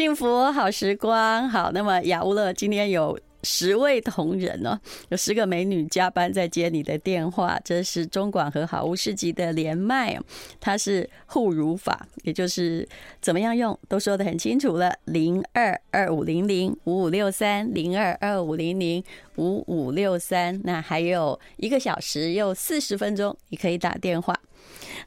幸福好时光，好，那么雅乌乐今天有。十位同仁哦，有十个美女加班在接你的电话。这是中广和好物市集的连麦，它是护乳法，也就是怎么样用都说的很清楚了。零二二五零零五五六三零二二五零零五五六三，那还有一个小时又四十分钟，你可以打电话。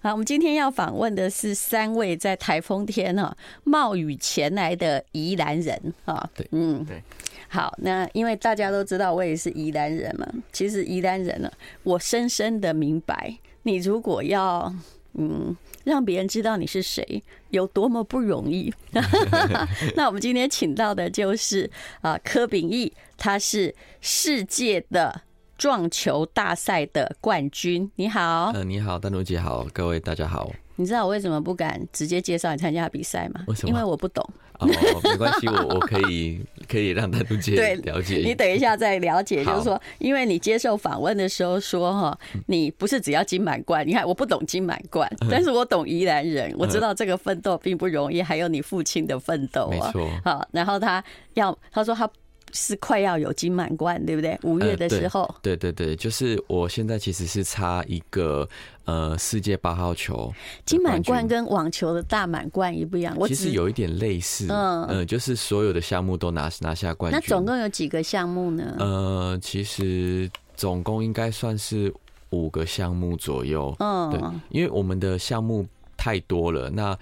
好，我们今天要访问的是三位在台风天哦冒雨前来的宜兰人啊。对，嗯，对。好，那因为大家都知道我也是宜兰人嘛，其实宜兰人呢，我深深的明白，你如果要嗯让别人知道你是谁，有多么不容易。那我们今天请到的就是啊柯秉义，他是世界的撞球大赛的冠军。你好，呃，你好，丹如姐好，各位大家好。你知道我为什么不敢直接介绍你参加比赛吗？为什么？因为我不懂。哦，没关系，我我可以 可以让丹如姐了解。你等一下再了解，就是说，因为你接受访问的时候说哈，你不是只要金满贯。你看，我不懂金满贯，但是我懂宜兰人，我知道这个奋斗并不容易，还有你父亲的奋斗啊。没错。好，然后他要他说他。是快要有金满贯，对不对？五月的时候，呃，对对对，就是我现在其实是差一个呃世界八号球金满贯跟网球的大满贯一不一样？我其实有一点类似，嗯呃，就是所有的项目都拿拿下冠军。那总共有几个项目呢？呃，其实总共应该算是五个项目左右。嗯，对，因为我们的项目太多了，那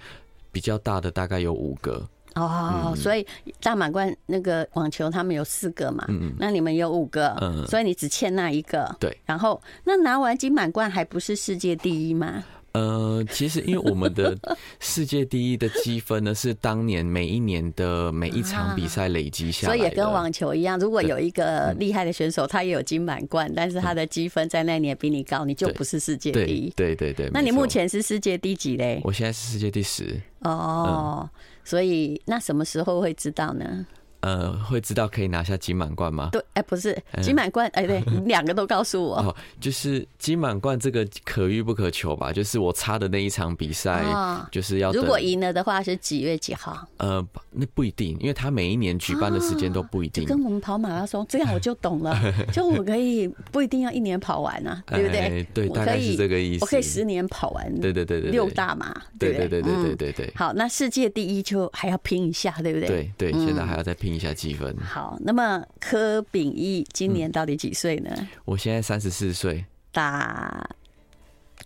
比较大的大概有五个。哦，所以大满贯那个网球他们有四个嘛，嗯，那你们有五个，嗯，所以你只欠那一个，对。然后那拿完金满贯还不是世界第一吗？呃，其实因为我们的世界第一的积分呢，是当年每一年的每一场比赛累积下来的，所以也跟网球一样，如果有一个厉害的选手，他也有金满贯，但是他的积分在那年比你高，你就不是世界第一。对对对。那你目前是世界第几嘞？我现在是世界第十。哦。所以那什么时候会知道呢？呃，会知道可以拿下金满贯吗？对，哎，不是金满贯，哎，对，你 两个都告诉我。哦，就是金满贯这个可遇不可求吧？就是我差的那一场比赛，就是要如果赢了的话是几月几号？呃，那不一定，因为他每一年举办的时间都不一定。跟我们跑马拉松这样我就懂了，就我可以不一定要一年跑完啊，对不对？对，大概是这个意思。我可以十年跑完。对对对对，六大嘛。对对对对对对对。好，那世界第一就还要拼一下，对不对？对对，现在还要再拼一下积分。好，那么柯秉义今年到底几岁呢？嗯、我现在三十四岁。打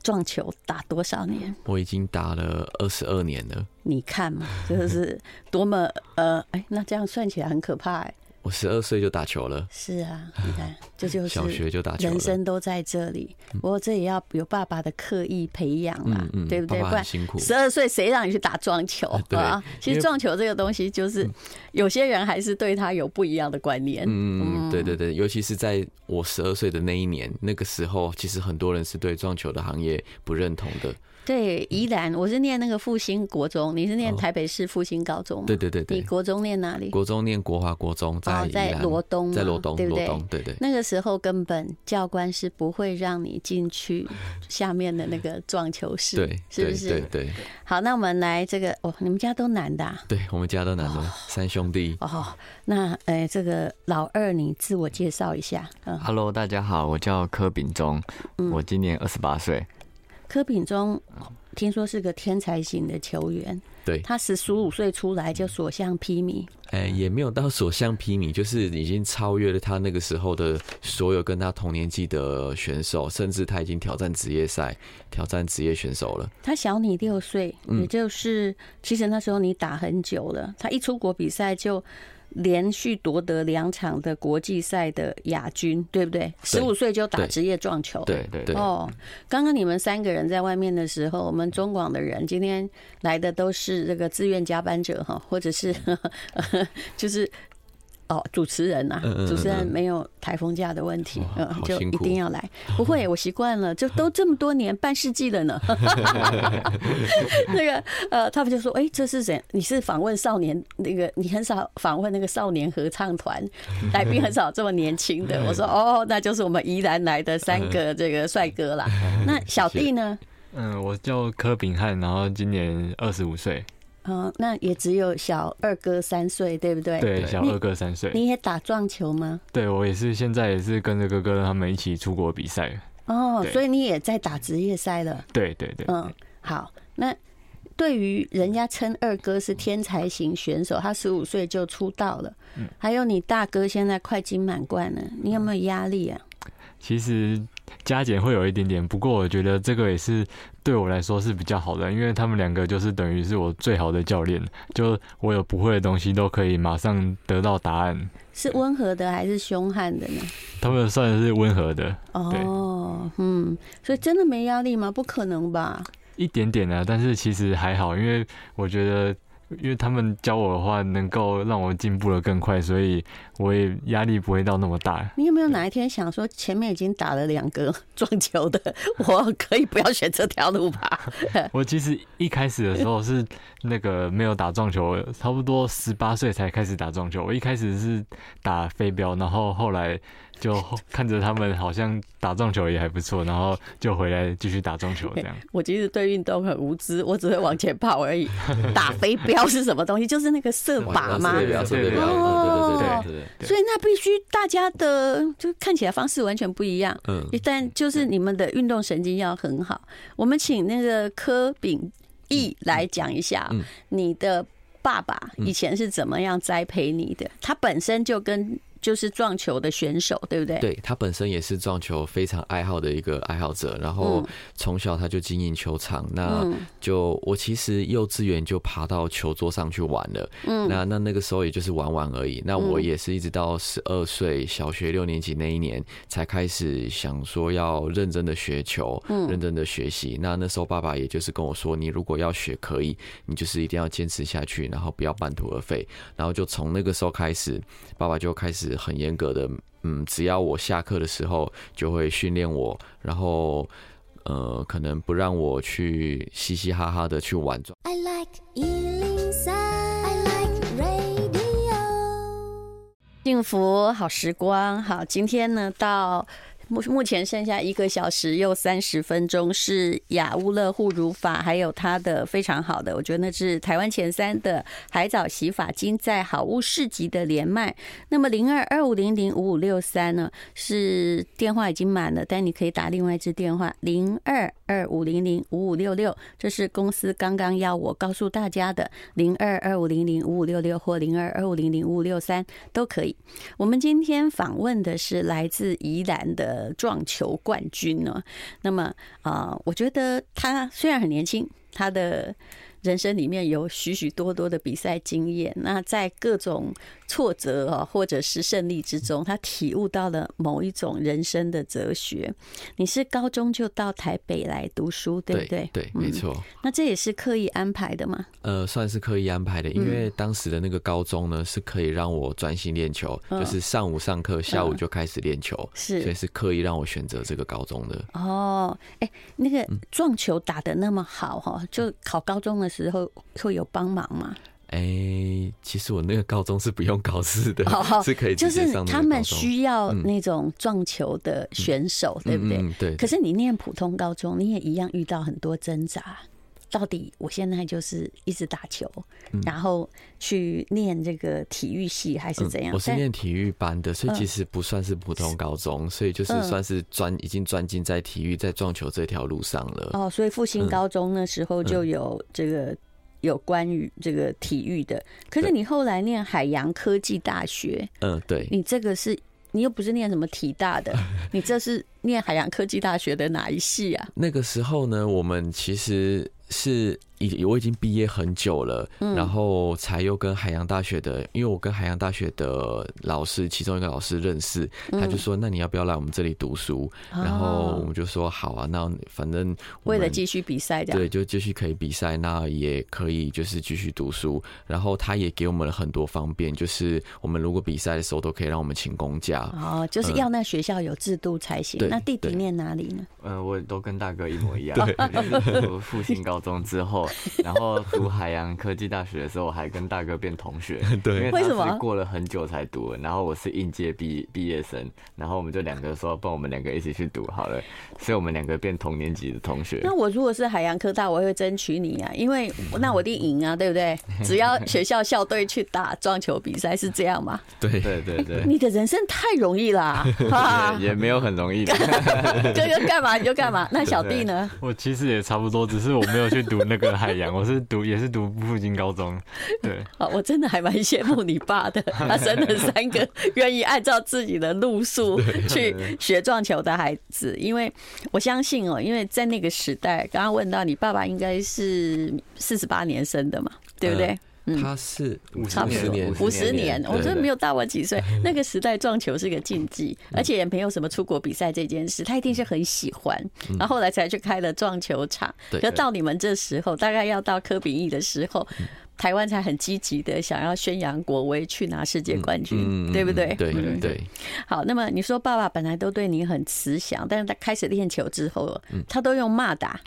撞球打多少年？我已经打了二十二年了。你看嘛，就是多么呃，哎，那这样算起来很可怕哎。我十二岁就打球了，是啊，你看，这就是小学就打球，人生都在这里。不过这也要有爸爸的刻意培养嘛，对不对？不然辛苦。十二岁谁让你去打撞球啊？其实撞球这个东西，就是有些人还是对他有不一样的观念。嗯，对对对，尤其是在我十二岁的那一年，那个时候，其实很多人是对撞球的行业不认同的。对，宜兰，我是念那个复兴国中，你是念台北市复兴高中。对对对对。你国中念哪里？国中念国华国中，在在罗东，在罗东，对不对？对对。那个时候根本教官是不会让你进去下面的那个撞球室，对，是不是？对对。好，那我们来这个哦，你们家都男的啊？对，我们家都男的，三兄弟。哦，那哎，这个老二，你自我介绍一下。嗯，Hello，大家好，我叫柯秉忠，我今年二十八岁。柯品中。听说是个天才型的球员，对，他十十五岁出来就所向披靡，哎、欸，也没有到所向披靡，就是已经超越了他那个时候的所有跟他同年纪的选手，甚至他已经挑战职业赛，挑战职业选手了。他小你六岁，也就是、嗯、其实那时候你打很久了，他一出国比赛就。连续夺得两场的国际赛的亚军，对不对？十五岁就打职业撞球，对对对。哦，刚刚你们三个人在外面的时候，我们中广的人今天来的都是这个自愿加班者哈，或者是 就是。哦，主持人呐，主持人没有台风假的问题，嗯，就一定要来。不会，我习惯了，就都这么多年，半世纪了呢。那个呃，他们就说，哎，这是谁？你是访问少年那个？你很少访问那个少年合唱团，来宾很少这么年轻的。我说，哦，那就是我们宜兰来的三个这个帅哥啦。那小弟呢？嗯，我叫柯炳翰，然后今年二十五岁。哦，那也只有小二哥三岁，对不对？对，小二哥三岁。你也打撞球吗？对，我也是，现在也是跟着哥哥他们一起出国比赛。哦，所以你也在打职业赛了。对对对。嗯，好。那对于人家称二哥是天才型选手，他十五岁就出道了。嗯。还有你大哥现在快金满贯了，你有没有压力啊？其实加减会有一点点，不过我觉得这个也是对我来说是比较好的，因为他们两个就是等于是我最好的教练，就我有不会的东西都可以马上得到答案。是温和的还是凶悍的呢？他们算是温和的。哦，嗯，所以真的没压力吗？不可能吧？一点点啊，但是其实还好，因为我觉得。因为他们教我的话，能够让我进步的更快，所以我也压力不会到那么大。你有没有哪一天想说，前面已经打了两个撞球的，我可以不要选这条路吧？我其实一开始的时候是那个没有打撞球，差不多十八岁才开始打撞球。我一开始是打飞镖，然后后来。就看着他们好像打撞球也还不错，然后就回来继续打撞球这样。我其实对运动很无知，我只会往前跑而已。打飞镖是什么东西？就是那个射靶吗？射标，射标。哦，对对对。所以那必须大家的就看起来方式完全不一样。嗯。但就是你们的运动神经要很好。我们请那个柯炳义来讲一下，你的爸爸以前是怎么样栽培你的？他本身就跟。就是撞球的选手，对不对？对，他本身也是撞球非常爱好的一个爱好者，然后从小他就经营球场。那就我其实幼稚园就爬到球桌上去玩了。嗯，那那那个时候也就是玩玩而已。那我也是一直到十二岁，小学六年级那一年才开始想说要认真的学球，认真的学习。那那时候爸爸也就是跟我说，你如果要学可以，你就是一定要坚持下去，然后不要半途而废。然后就从那个时候开始，爸爸就开始。很严格的，嗯，只要我下课的时候就会训练我，然后呃，可能不让我去嘻嘻哈哈的去玩。I like 103, I like radio。幸福好时光，好，今天呢到。目目前剩下一个小时又三十分钟，是雅乌乐护乳法，还有它的非常好的，我觉得那是台湾前三的海藻洗发精，在好物市集的连麦。那么零二二五零零五五六三呢，是电话已经满了，但你可以打另外一支电话零二二五零零五五六六，这是公司刚刚要我告诉大家的零二二五零零五五六六或零二二五零零五五六三都可以。我们今天访问的是来自宜兰的。撞球冠军呢？那么啊、呃，我觉得他虽然很年轻，他的。人生里面有许许多多的比赛经验，那在各种挫折啊，或者是胜利之中，他体悟到了某一种人生的哲学。你是高中就到台北来读书，对不对？对，没错。那这也是刻意安排的吗？呃，算是刻意安排的，因为当时的那个高中呢，是可以让我专心练球，就是上午上课，下午就开始练球，是，所以是刻意让我选择这个高中的。哦，哎，那个撞球打的那么好哈，就考高中的。时候会有帮忙吗？哎、欸，其实我那个高中是不用考试的，哦、是可以直接上。就是他们需要那种撞球的选手，嗯、对不对？嗯嗯、对。可是你念普通高中，你也一样遇到很多挣扎。到底我现在就是一直打球，嗯、然后去念这个体育系，还是怎样？嗯、我是念体育班的，所以其实不算是普通高中，嗯、所以就是算是专已经专精在体育、在撞球这条路上了。哦，所以复兴高中那时候就有这个有关于这个体育的。可是你后来念海洋科技大学，嗯，对，你这个是你又不是念什么体大的，你这是念海洋科技大学的哪一系啊？那个时候呢，我们其实。是已我已经毕业很久了，然后才又跟海洋大学的，因为我跟海洋大学的老师其中一个老师认识，他就说：“那你要不要来我们这里读书？”然后我们就说：“好啊，那反正为了继续比赛，对，就继续可以比赛，那也可以就是继续读书。然后他也给我们了很多方便，就是我们如果比赛的时候都可以让我们请公假。哦，就是要那学校有制度才行。那弟弟念哪里呢？嗯，我都跟大哥一模一样，复兴高。高中之后球，然后读海洋科技大学的时候，我还跟大哥变同学。对，因为什么过了很久才读，然后我是应届毕毕业生，然后我们就两个说，帮我们两个一起去读好了，所以我们两个变同年级的同学。那我如果是海洋科大，我会争取你啊，因为那我一定赢啊，对不对？只要学校校队去打撞球比赛，是这样吗？对对对对。你的人生太容易啦，也没有很容易的。哥哥干嘛你就干嘛，那小弟呢？我其实也差不多，只是我没有去读那个海洋，我是读也是读附近高中。对，好，我真的还蛮羡慕你爸的，他生了三个愿意按照自己的路数去学撞球的孩子，因为我相信哦，因为在那个时代，刚刚问到你爸爸应该是四十八年生的嘛，对不对？他是五十年，五十年，我真的没有大我几岁。那个时代撞球是个禁忌，而且也没有什么出国比赛这件事，他一定是很喜欢，然后后来才去开了撞球场。可到你们这时候，大概要到科比一的时候，台湾才很积极的想要宣扬国威，去拿世界冠军，对不对？对对对。好，那么你说爸爸本来都对你很慈祥，但是他开始练球之后，他都用骂打。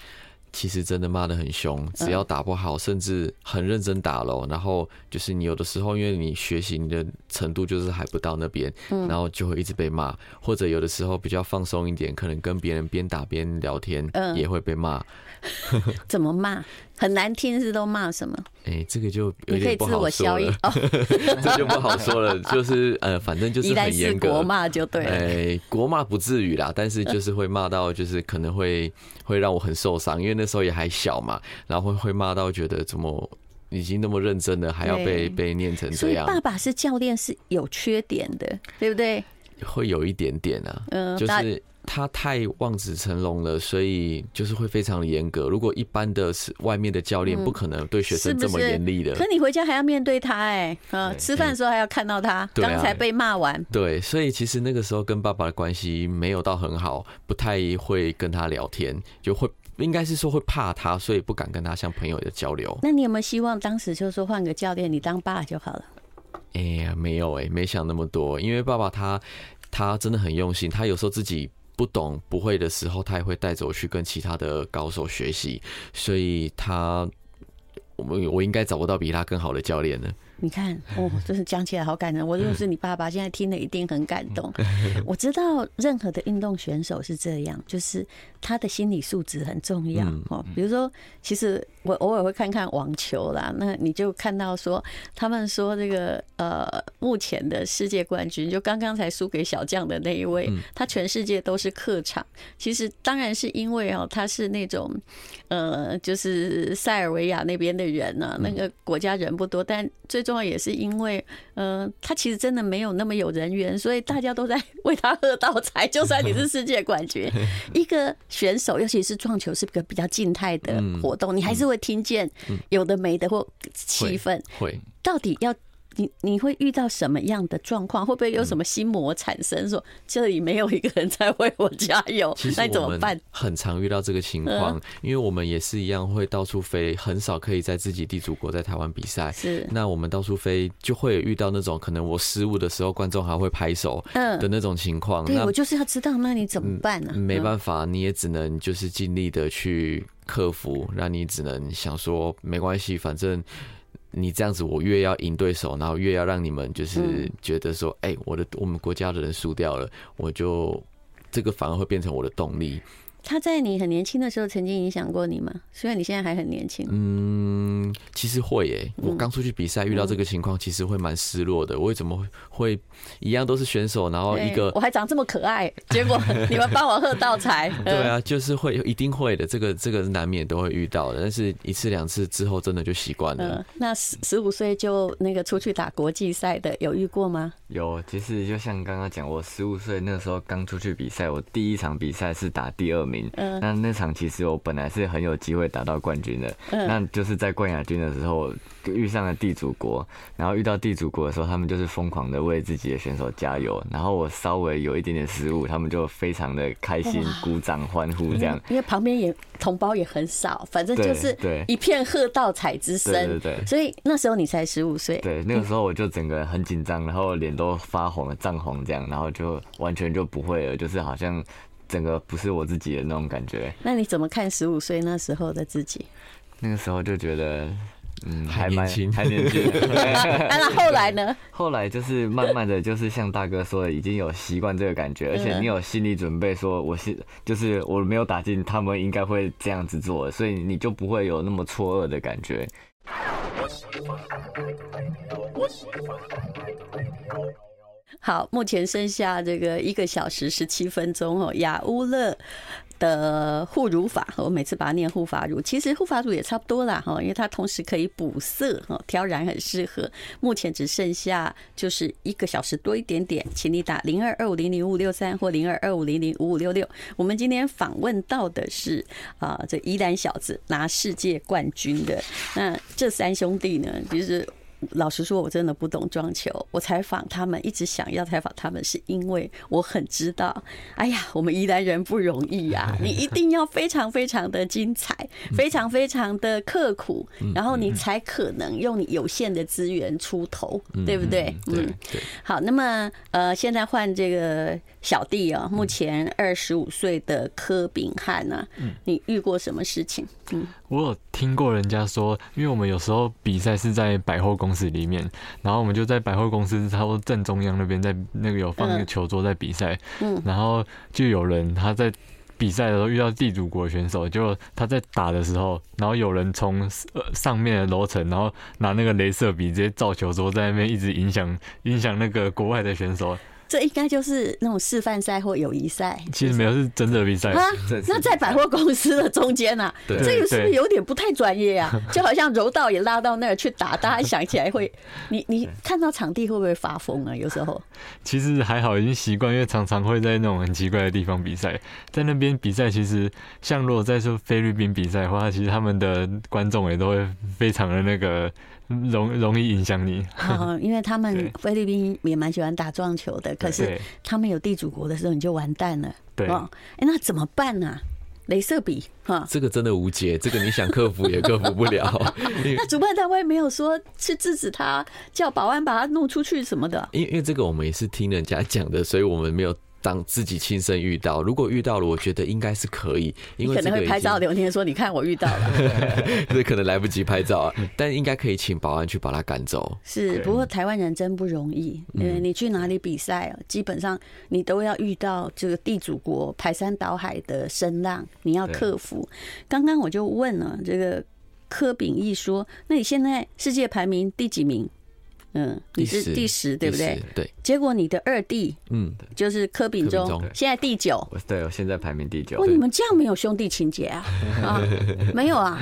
其实真的骂得很凶，只要打不好，甚至很认真打咯。然后就是你有的时候，因为你学习你的程度就是还不到那边，然后就会一直被骂。或者有的时候比较放松一点，可能跟别人边打边聊天，也会被骂。怎么骂？很难听是都骂什么？哎，这个就有点不好说了。这就不好说了，就是呃，反正就是很严格。国骂就对了。哎，国骂不至于啦，但是就是会骂到，就是可能会会让我很受伤，因为那时候也还小嘛，然后会会骂到觉得怎么已经那么认真了，还要被被念成这样。所以爸爸是教练是有缺点的，对不对？会有一点点啊，嗯，就是。他太望子成龙了，所以就是会非常的严格。如果一般的是外面的教练，不可能对学生这么严厉的。可你回家还要面对他，哎，嗯，吃饭的时候还要看到他，刚才被骂完。对，所以其实那个时候跟爸爸的关系没有到很好，不太会跟他聊天，就会应该是说会怕他，所以不敢跟他像朋友的交流。那你有没有希望当时就说换个教练，你当爸就好了？哎呀，没有哎，没想那么多，因为爸爸他他真的很用心，他有时候自己。不懂不会的时候，他也会带着我去跟其他的高手学习，所以他，我我应该找不到比他更好的教练了。你看，哦，真是讲起来好感人。我如果是你爸爸，现在听了一定很感动。我知道任何的运动选手是这样，就是他的心理素质很重要哦。比如说，其实我偶尔会看看网球啦，那你就看到说，他们说这个呃，目前的世界冠军就刚刚才输给小将的那一位，他全世界都是客场。其实当然是因为哦，他是那种呃，就是塞尔维亚那边的人呢，那个国家人不多，但最。重要也是因为，嗯、呃，他其实真的没有那么有人缘，所以大家都在 为他喝倒彩。就算你是世界冠军，一个选手，尤其是撞球是个比较静态的活动，你还是会听见有的没的或气氛。会，到底要。你你会遇到什么样的状况？会不会有什么心魔产生？说这里没有一个人在为我加油，那怎么办？很常遇到这个情况，因为我们也是一样会到处飞，很少可以在自己地主国在台湾比赛。是，那我们到处飞就会遇到那种可能我失误的时候，观众还会拍手的那种情况。对，我就是要知道，那你怎么办呢？没办法，你也只能就是尽力的去克服，那你只能想说没关系，反正。你这样子，我越要赢对手，然后越要让你们就是觉得说，哎、嗯欸，我的我们国家的人输掉了，我就这个反而会变成我的动力。他在你很年轻的时候曾经影响过你吗？虽然你现在还很年轻。嗯，其实会诶、欸。我刚出去比赛遇到这个情况，其实会蛮失落的。我为什么会一样都是选手，然后一个我还长这么可爱，结果你们帮我喝倒彩。对啊，就是会一定会的，这个这个难免都会遇到的。但是一次两次之后，真的就习惯了。嗯、那十十五岁就那个出去打国际赛的，有遇过吗？有，其实就像刚刚讲，我十五岁那时候刚出去比赛，我第一场比赛是打第二名。嗯，那那场其实我本来是很有机会打到冠军的，嗯，那就是在冠亚军的时候遇上了地主国，然后遇到地主国的时候，他们就是疯狂的为自己的选手加油，然后我稍微有一点点失误，他们就非常的开心，鼓掌欢呼这样，因为旁边也同胞也很少，反正就是对。一片喝倒彩之声，对对对，所以那时候你才十五岁，对，那个时候我就整个很紧张，然后脸都发红了，涨红这样，然后就完全就不会了，就是好像。整个不是我自己的那种感觉。那你怎么看十五岁那时候的自己？那个时候就觉得。嗯，还蛮还年轻。那后来呢？后来就是慢慢的就是像大哥说的，已经有习惯这个感觉，而且你有心理准备，说我是就是我没有打进，他们应该会这样子做，所以你就不会有那么错愕的感觉。好，目前剩下这个一个小时十七分钟哦，雅乌勒的护乳法，我每次把它念护发乳，其实护发乳也差不多啦哈，因为它同时可以补色哈，挑染很适合。目前只剩下就是一个小时多一点点，请你打零二二五零零五六三或零二二五零零五五六六。我们今天访问到的是啊，这宜兰小子拿世界冠军的那这三兄弟呢，其实。老实说，我真的不懂装球。我采访他们，一直想要采访他们，是因为我很知道，哎呀，我们宜兰人不容易呀。你一定要非常非常的精彩，非常非常的刻苦，然后你才可能用你有限的资源出头，对不对？嗯，好，那么呃，现在换这个小弟啊，目前二十五岁的柯炳翰呢，嗯。你遇过什么事情？嗯，我有听过人家说，因为我们有时候比赛是在百货公司里面，然后我们就在百货公司差不多正中央那边，在那个有放一个球桌在比赛，嗯，然后就有人他在比赛的时候遇到地主国选手，就他在打的时候，然后有人从上面的楼层，然后拿那个镭射笔直接照球桌，在那边一直影响影响那个国外的选手。这应该就是那种示范赛或友谊赛。其实没有，是真的比赛啊。那在百货公司的中间呢？这个是不是有点不太专业啊？就好像柔道也拉到那儿去打，大家想起来会，你你看到场地会不会发疯啊？有时候。其实还好，已经习惯，因为常常会在那种很奇怪的地方比赛。在那边比赛，其实像如果在说菲律宾比赛的话，其实他们的观众也都会非常的那个。容 容易影响你，因为他们菲律宾也蛮喜欢打撞球的，可是他们有地主国的时候，你就完蛋了。对，哎，那怎么办呢？镭射笔，哈，这个真的无解，这个你想克服也克服不了。那主办单位没有说去制止他，叫保安把他弄出去什么的。因为因为这个我们也是听人家讲的，所以我们没有。当自己亲身遇到，如果遇到了，我觉得应该是可以，因为可能会拍照留言说：“你看我遇到了。”这可能来不及拍照啊，但应该可以请保安去把他赶走。是，不过台湾人真不容易，因为你去哪里比赛，基本上你都要遇到这个地主国排山倒海的声浪，你要克服。刚刚我就问了这个柯炳义说：“那你现在世界排名第几名？”嗯，你是第十，对不对？对。结果你的二弟，嗯，就是柯秉中，现在第九。对，我现在排名第九。哇，你们这样没有兄弟情结啊？啊，没有啊。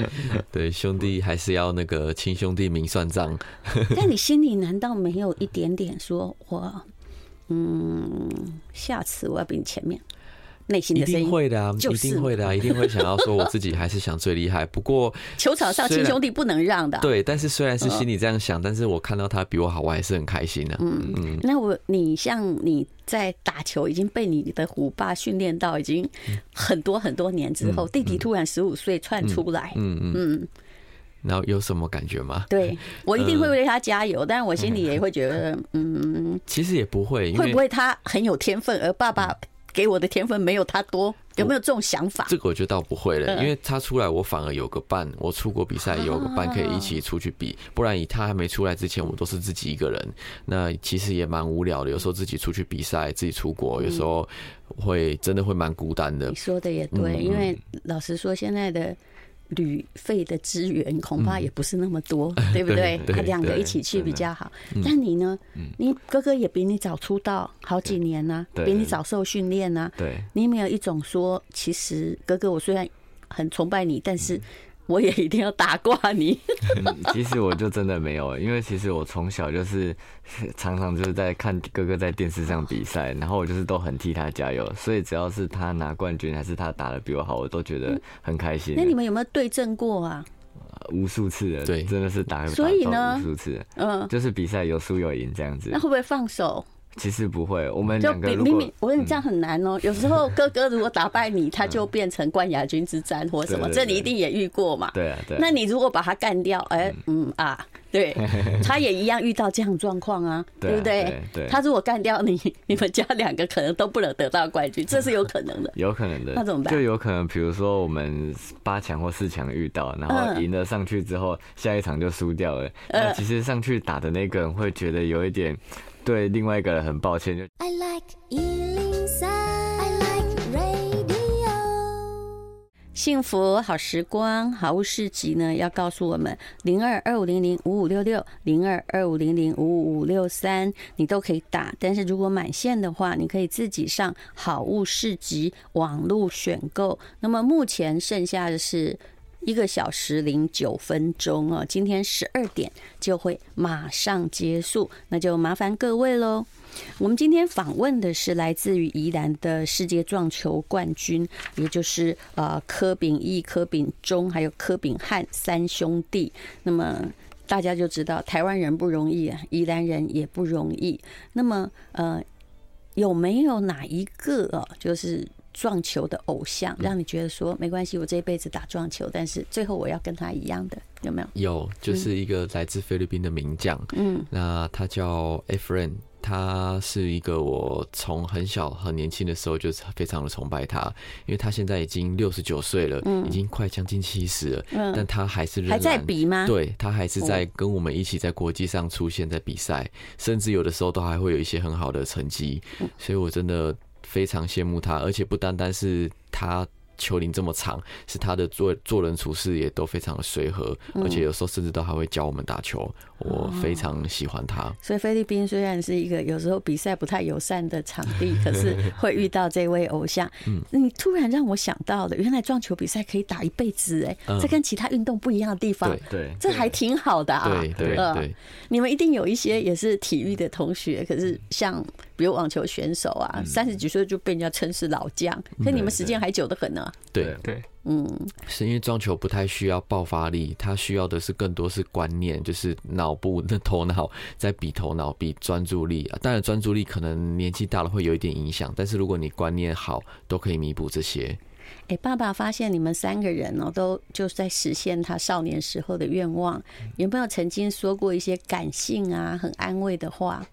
对，兄弟还是要那个亲兄弟明算账。但你心里难道没有一点点说，我，嗯，下次我要比你前面？内心的声音一定会的啊，一定会的啊，一定会想要说我自己还是想最厉害。不过 球场上亲兄弟不能让的。对，但是虽然是心里这样想，但是我看到他比我好，我还是很开心的。嗯嗯。那我你像你在打球已经被你的虎爸训练到已经很多很多年之后，弟弟突然十五岁窜出来，嗯嗯嗯，然后有什么感觉吗？对，我一定会为他加油，但是我心里也会觉得，嗯，其实也不会，会不会他很有天分，而爸爸。给我的天分没有他多，有没有这种想法？这个我觉得倒不会了，因为他出来，我反而有个伴。我出国比赛有个伴可以一起出去比，不然以他还没出来之前，我都是自己一个人。那其实也蛮无聊的，有时候自己出去比赛，自己出国，有时候会真的会蛮孤单的。你说的也对，因为老实说，现在的。旅费的资源恐怕也不是那么多，嗯、对不对？他两个一起去比较好。但你呢？你哥哥也比你早出道好几年呢、啊，比你早受训练呢。对，你有没有一种说，其实哥哥，我虽然很崇拜你，但是。我也一定要打挂你。其实我就真的没有，因为其实我从小就是常常就是在看哥哥在电视上比赛，然后我就是都很替他加油，所以只要是他拿冠军还是他打的比我好，我都觉得很开心。那你们有没有对阵过啊？无数次的，对，真的是打，所以呢，无数次，嗯，就是比赛有输有赢这样子。那会不会放手？其实不会，我们就两个明明我跟你这样很难哦。有时候哥哥如果打败你，他就变成冠亚军之战或什么，这你一定也遇过嘛？对啊，对。那你如果把他干掉，哎，嗯啊，对，他也一样遇到这样状况啊，对不对？对。他如果干掉你，你们家两个可能都不能得到冠军，这是有可能的。有可能的。那怎么办？就有可能，比如说我们八强或四强遇到，然后赢了上去之后，下一场就输掉了。那其实上去打的那个人会觉得有一点。对另外一个人很抱歉，就 I like 103，I like radio。幸福好时光，好物市集呢，要告诉我们零二二五零零五五六六零二二五零零五五五六三，你都可以打。但是如果满线的话，你可以自己上好物市集网络选购。那么目前剩下的是。一个小时零九分钟哦，今天十二点就会马上结束，那就麻烦各位喽。我们今天访问的是来自于宜兰的世界撞球冠军，也就是呃柯秉义、柯秉中还有柯秉汉三兄弟。那么大家就知道台湾人不容易啊，宜兰人也不容易。那么呃有没有哪一个哦，就是？撞球的偶像，让你觉得说没关系，我这一辈子打撞球，但是最后我要跟他一样的，有没有？有，就是一个来自菲律宾的名将，嗯，那他叫 Efren，他是一个我从很小很年轻的时候就是非常的崇拜他，因为他现在已经六十九岁了，嗯，已经快将近七十了，嗯，但他还是还在比吗？对，他还是在跟我们一起在国际上出现在比赛，甚至有的时候都还会有一些很好的成绩，所以我真的。非常羡慕他，而且不单单是他球龄这么长，是他的做做人处事也都非常的随和，而且有时候甚至都还会教我们打球。我非常喜欢他。所以菲律宾虽然是一个有时候比赛不太友善的场地，可是 会遇到这位偶像。嗯，你突然让我想到了，原来撞球比赛可以打一辈子哎，这跟其他运动不一样的地方。对，这还挺好的啊。对对对，你们一定有一些也是体育的同学，可是像。比如网球选手啊，三十几岁就被人家称是老将，可你们时间还久得很呢。对对，嗯，是因为撞球不太需要爆发力，它需要的是更多是观念，就是脑部的头脑在比头脑，比专注力啊。当然专注力可能年纪大了会有一点影响，但是如果你观念好，都可以弥补这些。哎，爸爸发现你们三个人哦，都就在实现他少年时候的愿望。有没有曾经说过一些感性啊、很安慰的话？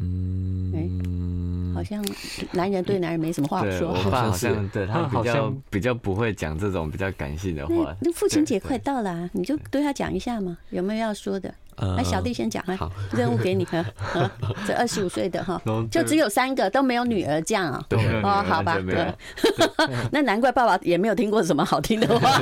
嗯，哎，好像男人对男人没什么话说。我爸好像对他比较比较不会讲这种比较感性的话。那父亲节快到了，啊你就对他讲一下嘛，有没有要说的？来，小弟先讲啊，好，任务给你哈。这二十五岁的哈，就只有三个都没有女儿这样啊。哦，好吧，对。那难怪爸爸也没有听过什么好听的话。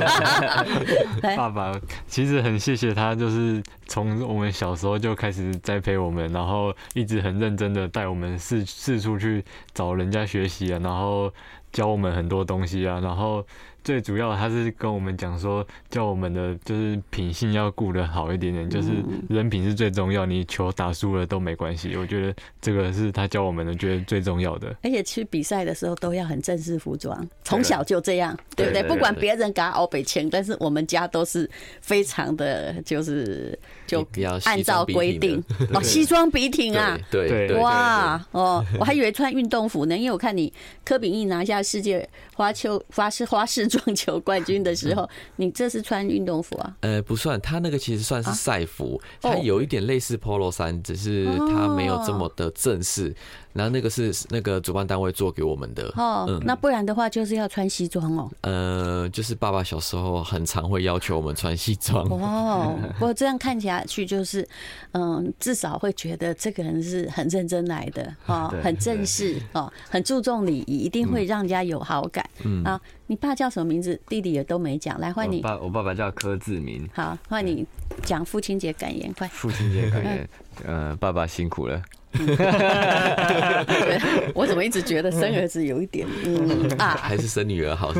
爸爸其实很谢谢他，就是从我们小时候就开始栽培我们，然后一直很认真的带我们四四处去找人家学习啊，然后教我们很多东西啊，然后。最主要，他是跟我们讲说，叫我们的就是品性要顾得好一点点，就是人品是最重要。你球打输了都没关系，我觉得这个是他教我们的，觉得最重要的。而且去比赛的时候都要很正式服装，从小就这样，对不对？不管别人嘎欧北签，但是我们家都是非常的，就是就按照规定哦，西装笔挺啊，对对，哇哦，我还以为穿运动服呢，因为我看你科比一拿下世界花球 花式花式。撞球冠军的时候，你这是穿运动服啊？呃，不算，他那个其实算是赛服，它有一点类似 Polo 衫，只是它没有这么的正式。然后那个是那个主办单位做给我们的哦，嗯，那不然的话就是要穿西装哦。呃，就是爸爸小时候很常会要求我们穿西装哦。不过这样看起来去就是，嗯，至少会觉得这个人是很认真来的哦，很正式哦，很注重礼仪，一定会让人家有好感。嗯啊，你爸叫什么名字？弟弟也都没讲。来换你，爸，我爸爸叫柯志明。好，换你讲父亲节感言，快。父亲节感言，呃，爸爸辛苦了。我怎么一直觉得生儿子有一点嗯。啊，还是生女儿好？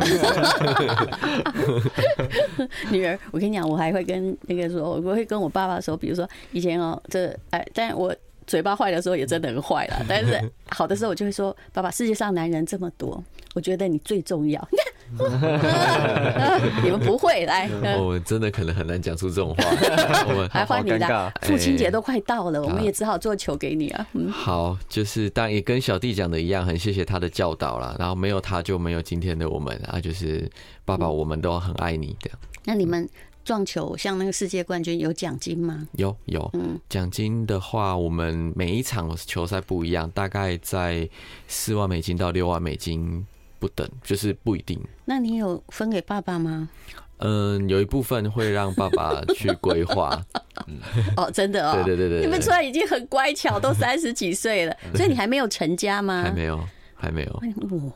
女儿，我跟你讲，我还会跟那个说，我会跟我爸爸说，比如说以前哦，这哎，但我嘴巴坏的时候也真的很坏了，但是好的时候我就会说，爸爸，世界上男人这么多，我觉得你最重要。你们不会来，我们真的可能很难讲出这种话。我们还换你的，父亲节都快到了，我们也只好做球给你啊。好，就是当然也跟小弟讲的一样，很谢谢他的教导啦。然后没有他就没有今天的我们啊，就是爸爸，我们都很爱你的。那你们撞球像那个世界冠军有奖金吗？有有，嗯，奖金的话，我们每一场球赛不一样，大概在四万美金到六万美金。不等，就是不一定。那你有分给爸爸吗？嗯，有一部分会让爸爸去规划。嗯，哦，真的哦，对对对对，你们出来已经很乖巧，都三十几岁了，所以你还没有成家吗？还没有，还没有。哦，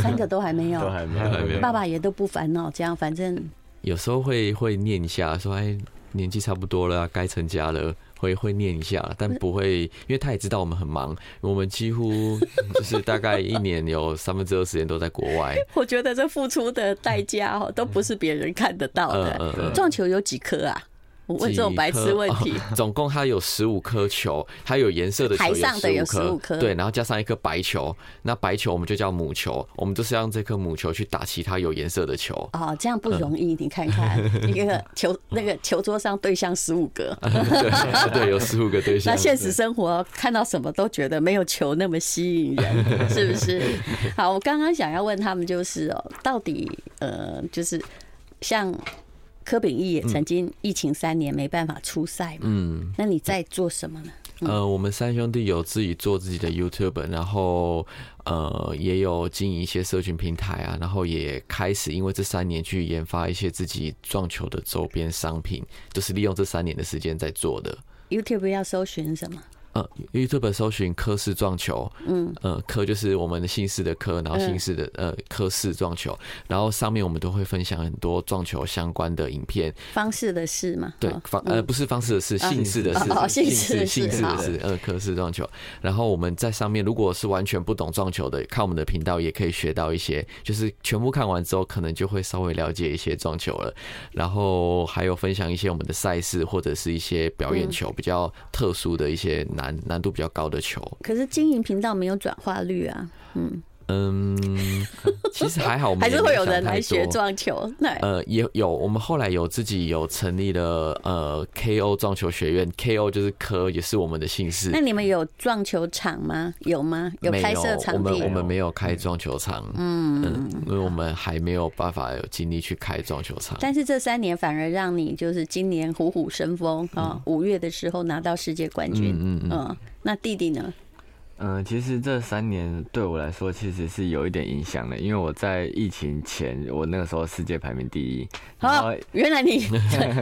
三个 都还没有，都还没有，还没有。爸爸也都不烦恼，这样反正有时候会会念一下，说哎，年纪差不多了，该成家了。会会念一下，但不会，因为他也知道我们很忙，我们几乎 就是大概一年有三分之二时间都在国外。我觉得这付出的代价哦，都不是别人看得到的。撞球有几颗啊？我问这种白痴问题。总共它有十五颗球，它有颜色的球，台上的有十五颗，对，然后加上一颗白球，那白球我们就叫母球，我们就是要用这颗母球去打其他有颜色的球。哦，这样不容易，你看看 一个球，那个球桌上对象十五个，对 对，有十五个对象。那现实生活看到什么都觉得没有球那么吸引人，是不是？好，我刚刚想要问他们就是哦，到底呃，就是像。柯秉义也曾经疫情三年没办法出赛嘛？嗯，那你在做什么呢？呃，我们三兄弟有自己做自己的 YouTube，然后呃也有经营一些社群平台啊，然后也开始因为这三年去研发一些自己撞球的周边商品，就是利用这三年的时间在做的。YouTube 要搜寻什么？呃，YouTube 搜寻科氏撞球，嗯，呃，科就是我们的姓氏的科，然后姓氏的呃科氏撞球，然后上面我们都会分享很多撞球相关的影片。方式的事嘛，对，方呃不是方式的事，姓氏的事，哦姓氏姓氏的事，呃，科氏撞球。然后我们在上面，如果是完全不懂撞球的，看我们的频道也可以学到一些，就是全部看完之后，可能就会稍微了解一些撞球了。然后还有分享一些我们的赛事或者是一些表演球比较特殊的一些。难难度比较高的球，可是经营频道没有转化率啊，嗯。嗯，其实还好，还是会有人来学撞球。呃，也有，我们后来有自己有成立了呃 KO 撞球学院，KO 就是科，也是我们的姓氏。那你们有撞球场吗？有吗？有开设场地？我们我们没有开撞球场，嗯，嗯，因为我们还没有办法有精力去开撞球场。但是这三年反而让你就是今年虎虎生风啊！五月的时候拿到世界冠军，嗯嗯嗯。那弟弟呢？嗯，其实这三年对我来说其实是有一点影响的，因为我在疫情前，我那个时候世界排名第一。好，原来你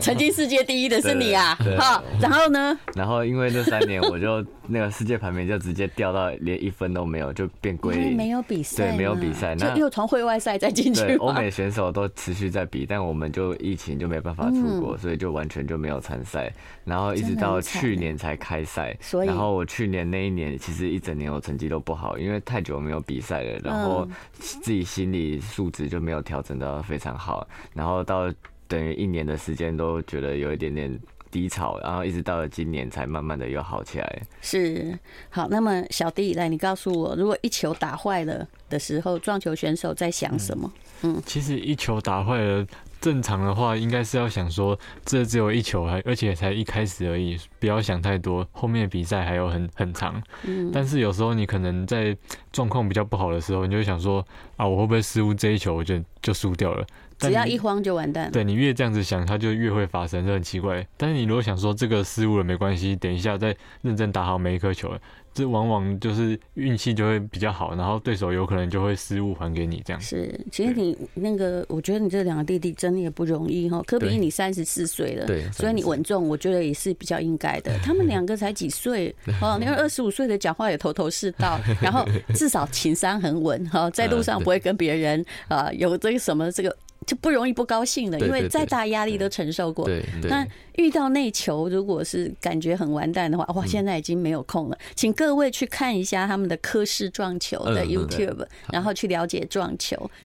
曾经世界第一的是你啊！好，然后呢？然后因为那三年，我就那个世界排名就直接掉到连一分都没有，就变归零。没有比赛，对，没有比赛，那又从会外赛再进去。欧美选手都持续在比，但我们就疫情就没办法出国，所以就完全就没有参赛。然后一直到去年才开赛，所以然后我去年那一年其实一。整年我成绩都不好，因为太久没有比赛了，然后自己心理素质就没有调整到非常好，然后到等于一年的时间都觉得有一点点低潮，然后一直到了今年才慢慢的又好起来。是，好，那么小弟来，你告诉我，如果一球打坏了的时候，撞球选手在想什么？嗯，其实一球打坏了。正常的话，应该是要想说，这只有一球，还而且才一开始而已，不要想太多，后面比赛还有很很长。嗯，但是有时候你可能在状况比较不好的时候，你就会想说，啊，我会不会失误这一球，我就就输掉了？只要一慌就完蛋。对，你越这样子想，它就越会发生，这很奇怪。但是你如果想说这个失误了没关系，等一下再认真打好每一颗球，这往往就是运气就会比较好，然后对手有可能就会失误还给你这样。是，其实你那个，我觉得你这两个弟弟真的也不容易哈。科比你三十四岁了，对，所以你稳重，我觉得也是比较应该的。他们两个才几岁哦，你看二十五岁的讲话也头头是道，然后至少情商很稳哈，在路上不会跟别人啊有这个什么这个。就不容易不高兴了，因为再大压力都承受过。那遇到内球，如果是感觉很完蛋的话，哇，现在已经没有空了。请各位去看一下他们的科室撞球的 YouTube，然后去了解撞球。